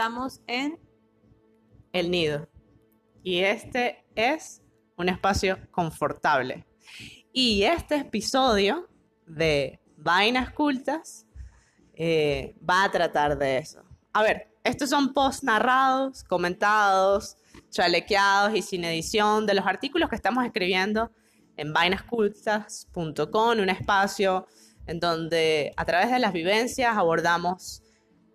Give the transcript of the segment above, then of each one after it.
estamos en El Nido. Y este es un espacio confortable. Y este episodio de Vainas Cultas eh, va a tratar de eso. A ver, estos son posts narrados, comentados, chalequeados y sin edición de los artículos que estamos escribiendo en vainascultas.com, un espacio en donde a través de las vivencias abordamos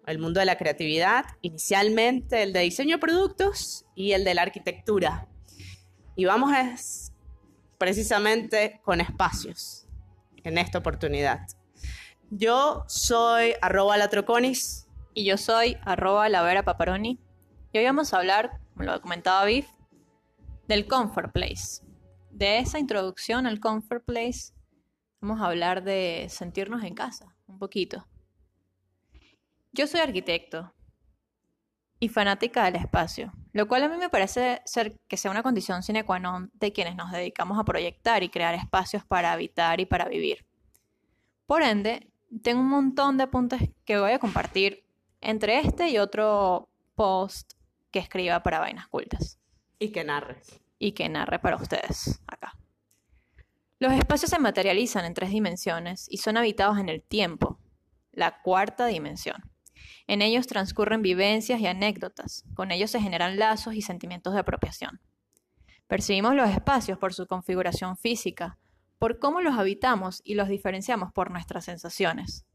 el mundo de la creatividad, inicialmente el de diseño de productos y el de la arquitectura. Y vamos es precisamente con espacios en esta oportunidad. Yo soy arroba latroconis. Y yo soy arroba la vera paparoni. Y hoy vamos a hablar, como lo comentaba Biff, del Comfort Place. De esa introducción al Comfort Place, vamos a hablar de sentirnos en casa, un poquito. Yo soy arquitecto y fanática del espacio, lo cual a mí me parece ser que sea una condición sine qua non de quienes nos dedicamos a proyectar y crear espacios para habitar y para vivir. Por ende, tengo un montón de apuntes que voy a compartir entre este y otro post que escriba para Vainas Cultas. Y que narres. Y que narre para ustedes acá. Los espacios se materializan en tres dimensiones y son habitados en el tiempo, la cuarta dimensión. En ellos transcurren vivencias y anécdotas, con ellos se generan lazos y sentimientos de apropiación. Percibimos los espacios por su configuración física, por cómo los habitamos y los diferenciamos por nuestras sensaciones.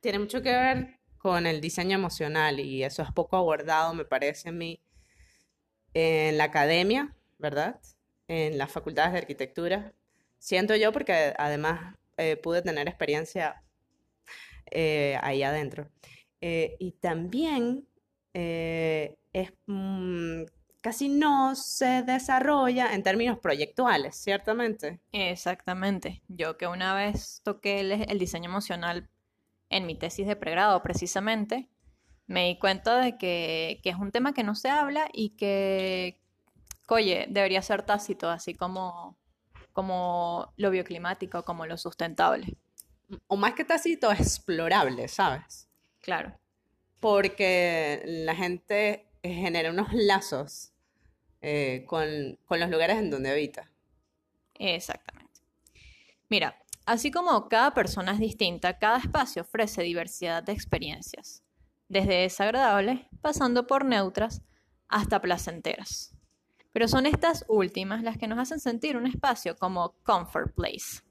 Tiene mucho que ver con el diseño emocional y eso es poco abordado, me parece a mí, en la academia, ¿verdad? En las facultades de arquitectura. Siento yo porque además eh, pude tener experiencia eh, ahí adentro. Eh, y también es, mm, casi no se desarrolla en términos proyectuales, ciertamente. Exactamente. Yo que una vez toqué el diseño emocional en mi tesis de pregrado precisamente, me di cuenta de que, es un tema que no se habla y que, oye, debería ser tácito, así como, como lo bioclimático, como lo sustentable. O más que tácito, explorable, ¿sabes? Claro. Porque la gente genera unos lazos eh, con, con los lugares en donde habita. Exactamente. Mira, Así como cada persona es distinta, cada espacio ofrece diversidad de experiencias, desde desagradables, pasando por neutras, hasta placenteras. Pero son estas últimas las que nos hacen sentir un espacio como comfort place.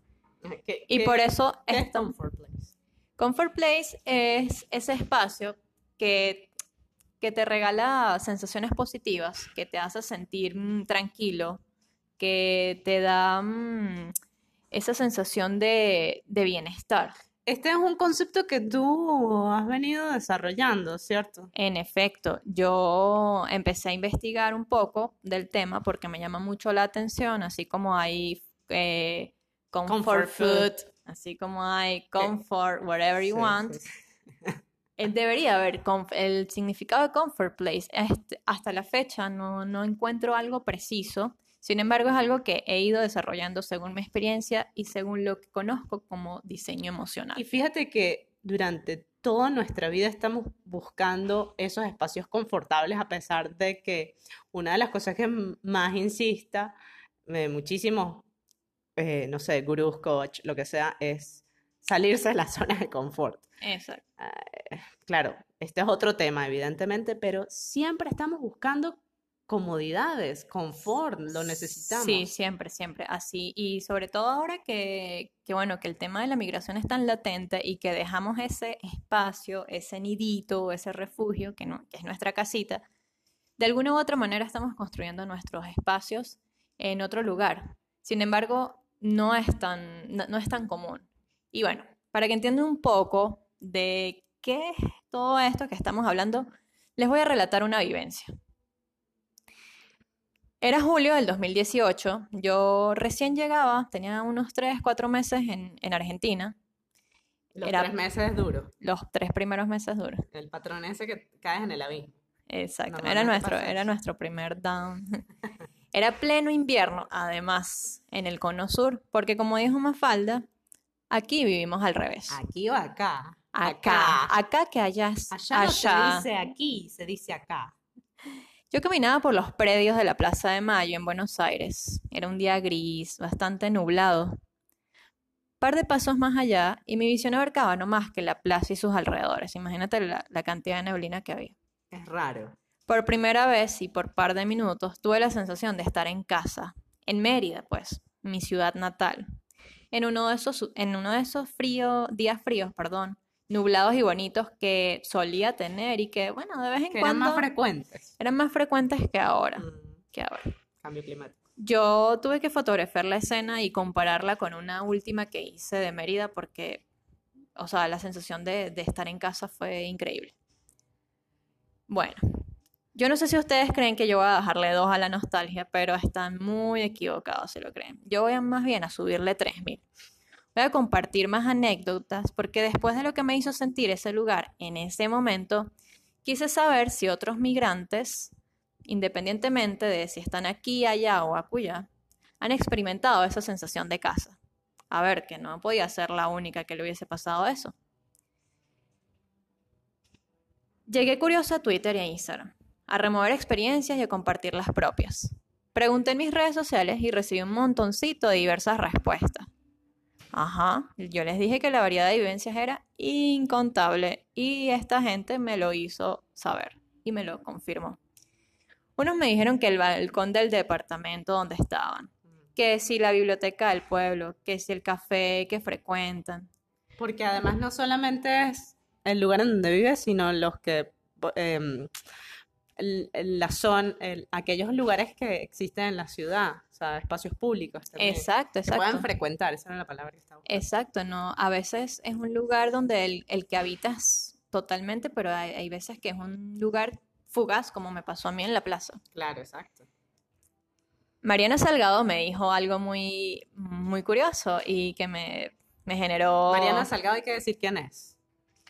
y por eso es comfort place? Comfort place es ese espacio que, que te regala sensaciones positivas, que te hace sentir mm, tranquilo, que te da... Mm, esa sensación de, bienestar. Este es un concepto que tú has venido desarrollando, ¿cierto? En efecto, yo empecé a investigar un poco del tema porque me llama mucho la atención, así como hay eh, comfort, food, así como hay comfort, whatever you want. Debería haber el significado de comfort place. Este, hasta la fecha no, no encuentro algo preciso. Sin embargo, es algo que he ido desarrollando según mi experiencia y según lo que conozco como diseño emocional. Y fíjate que durante toda nuestra vida estamos buscando esos espacios confortables a pesar de que una de las cosas que más insista eh, muchísimos, eh, no sé, gurús, coach, lo que sea, es salirse de la zona de confort. Exacto. Eh, claro, este es otro tema, evidentemente, pero siempre estamos buscando comodidades, confort, lo necesitamos. Sí, siempre, siempre, así. Y sobre todo ahora que, bueno, que el tema de la migración es tan latente y que dejamos ese espacio, ese nidito, ese refugio, que, no, que es nuestra casita, de alguna u otra manera estamos construyendo nuestros espacios en otro lugar. Sin embargo, no es tan, no es tan común. Y bueno, para que entiendan un poco de qué es todo esto que estamos hablando, les voy a relatar una vivencia. Era julio del 2018, yo recién llegaba, tenía unos 3, 4 meses en, Argentina. Los tres meses duros. Los tres primeros meses duros. El patrón ese que caes en el avión. Exacto, era nuestro, era nuestro primer down. Era pleno invierno, además, en el cono sur, porque como dijo Mafalda, aquí vivimos al revés. Aquí o acá. acá. Acá. Acá que allá Allá, allá. no se dice aquí, se dice acá. Yo caminaba por los predios de la Plaza de Mayo en Buenos Aires. Era un día gris, bastante nublado. Par de pasos más allá y mi visión abarcaba no más que la plaza y sus alrededores. Imagínate la, la cantidad de neblina que había. Es raro. Por primera vez y por par de minutos tuve la sensación de estar en casa, en Mérida, pues, mi ciudad natal. En uno de esos, en uno de esos fríos, días fríos, perdón, nublados y bonitos que solía tener y que, bueno, de vez en Que eran cuando más frecuentes. eran más frecuentes que ahora. Mm, Que ahora. cambio climático. Yo tuve que fotografiar la escena y compararla con una última que hice de Mérida porque, o sea, la sensación de, de estar en casa fue increíble. Bueno, yo no sé si ustedes creen que yo voy a bajarle dos a la nostalgia, pero están muy equivocados si lo creen. Yo voy a más bien a subirle 3000. Voy a compartir más anécdotas porque después de lo que me hizo sentir ese lugar en ese momento, quise saber si otros migrantes independientemente de si están aquí, allá o acullá, han experimentado esa sensación de casa. A ver, que no podía ser la única que le hubiese pasado eso. Llegué curioso a Twitter y a Instagram, a remover experiencias y a compartir las propias. Pregunté en mis redes sociales y recibí un montoncito de diversas respuestas. Ajá, yo les dije que la variedad de vivencias era incontable y esta gente me lo hizo saber y me lo confirmó. Unos me dijeron que el balcón del departamento donde estaban, que si la biblioteca del pueblo, que si el café que frecuentan. Porque además no solamente es el lugar en donde vives, sino los que eh, el- el- la son el- aquellos lugares que existen en la ciudad, o sea, espacios públicos también. Exacto, Que puedan exacto. frecuentar, esa era la palabra que estaba buscando. Exacto, no. A veces es un lugar donde el, el que habitas totalmente, pero hay, hay veces que es un lugar fugaz, como me pasó a mí en la plaza. Claro, exacto. Mariana Salgado me dijo algo muy, muy curioso y que me, me generó... Mariana Salgado hay que decir quién es.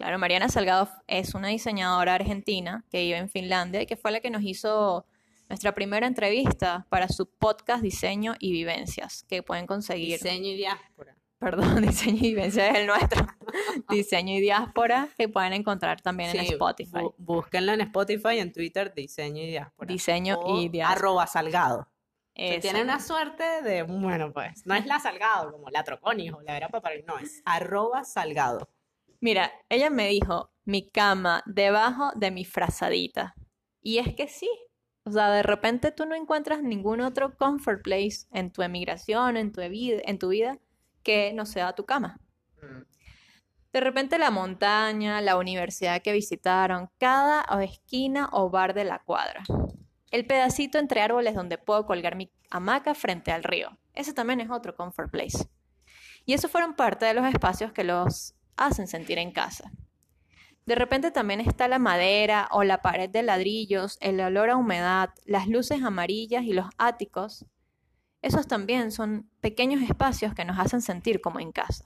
Claro, Mariana Salgado es una diseñadora argentina que vive en Finlandia y que fue la que nos hizo nuestra primera entrevista para su podcast Diseño y Vivencias, que pueden conseguir. Diseño y diáspora. Perdón, Diseño y Vivencias es el nuestro. Diseño y Diáspora, que pueden encontrar también en Spotify. bú- búsquenlo en Spotify y en Twitter, Diseño y Diáspora. Diseño O y Diáspora. Arroba Salgado. Se tiene una suerte de, bueno, pues, no es la Salgado, como la Troconis o la Vera Paparil, no, es arroba Salgado. Mira, ella me dijo, mi cama debajo de mi frazadita. Y es que sí. O sea, de repente tú no encuentras ningún otro comfort place en tu emigración, en tu, vida, en tu vida, que no sea tu cama. De repente la montaña, la universidad que visitaron, cada esquina o bar de la cuadra. El pedacito entre árboles donde puedo colgar mi hamaca frente al río. Ese también es otro comfort place. Y esos fueron parte de los espacios que los hacen sentir en casa. De repente también está la madera o la pared de ladrillos, el olor a humedad, las luces amarillas y los áticos. Esos también son pequeños espacios que nos hacen sentir como en casa.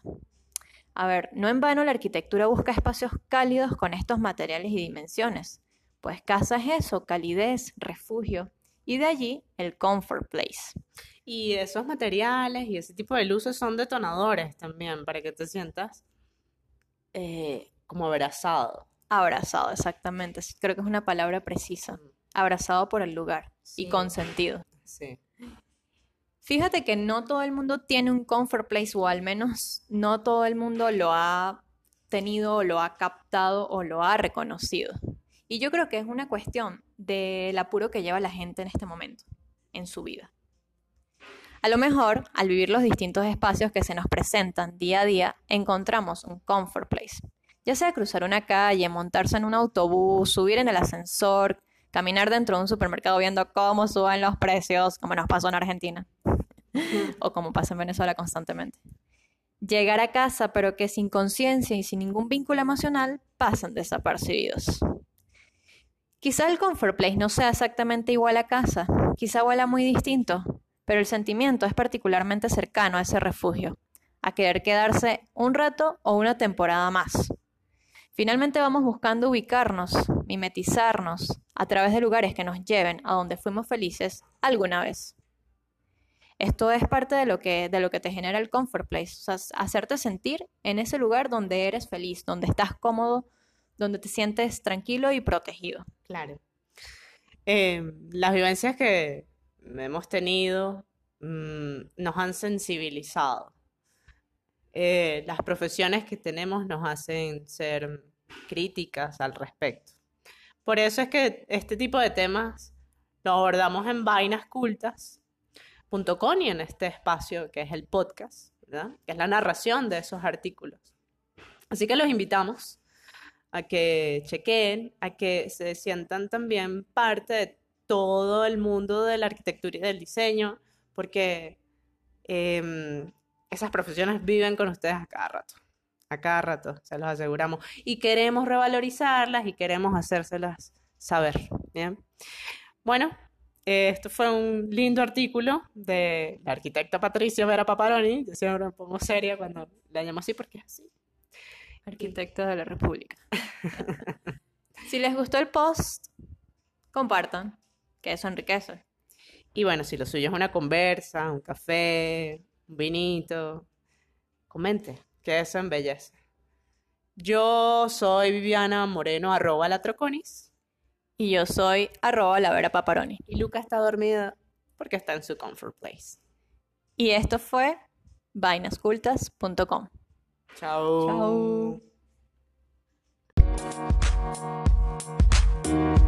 A ver, no en vano la arquitectura busca espacios cálidos con estos materiales y dimensiones, pues casa es eso, calidez, refugio, y de allí el comfort place. Y esos materiales y ese tipo de luces son detonadores también para que te sientas eh, como abrazado. Abrazado, exactamente, creo que es una palabra precisa. Abrazado por el lugar y consentido. Sí. Fíjate que no todo el mundo tiene un comfort place o al menos no todo el mundo lo ha tenido o lo ha captado o lo ha reconocido. Y yo creo que es una cuestión del apuro que lleva la gente en este momento, en su vida. A lo mejor, al vivir los distintos espacios que se nos presentan día a día, encontramos un comfort place. Ya sea cruzar una calle, montarse en un autobús, subir en el ascensor, caminar dentro de un supermercado viendo cómo suben los precios, como nos pasó en Argentina o como pasa en Venezuela constantemente. Llegar a casa, pero que sin conciencia y sin ningún vínculo emocional pasan desapercibidos. Quizá el comfort place no sea exactamente igual a casa, quizá huela muy distinto, pero el sentimiento es particularmente cercano a ese refugio, a querer quedarse un rato o una temporada más. Finalmente vamos buscando ubicarnos, mimetizarnos, a través de lugares que nos lleven a donde fuimos felices alguna vez. Esto es parte de lo que, de lo que te genera el comfort place, o sea, hacerte sentir en ese lugar donde eres feliz, donde estás cómodo, donde te sientes tranquilo y protegido. Claro. Eh, las vivencias que hemos tenido mm, nos han sensibilizado. Eh, las profesiones que tenemos nos hacen ser críticas al respecto. Por eso es que este tipo de temas lo abordamos en vainascultas.com y en este espacio que es el podcast, ¿verdad? que es la narración de esos artículos. Así que los invitamos a que chequen, a que se sientan también parte de todo el mundo de la arquitectura y del diseño, porque em, esas profesiones viven con ustedes a cada rato, a cada rato, se los aseguramos, y queremos revalorizarlas y queremos hacérselas saber, ¿bien? Bueno, esto fue un lindo artículo de la arquitecta Patricia Vera Paparoni, yo siempre me pongo seria cuando la llamo así porque es así. Arquitecta de la República. si les gustó el post, compartan, que eso enriquece. Y bueno, si lo suyo es una conversa, un café, un vinito, comente, que eso embellece. Yo soy Viviana Moreno, arroba la Troconis. Y yo soy arroba la Vera Paparoni. Y Luca está dormida porque está en su comfort place. Y esto fue vainascultas.com. Chao. Chao.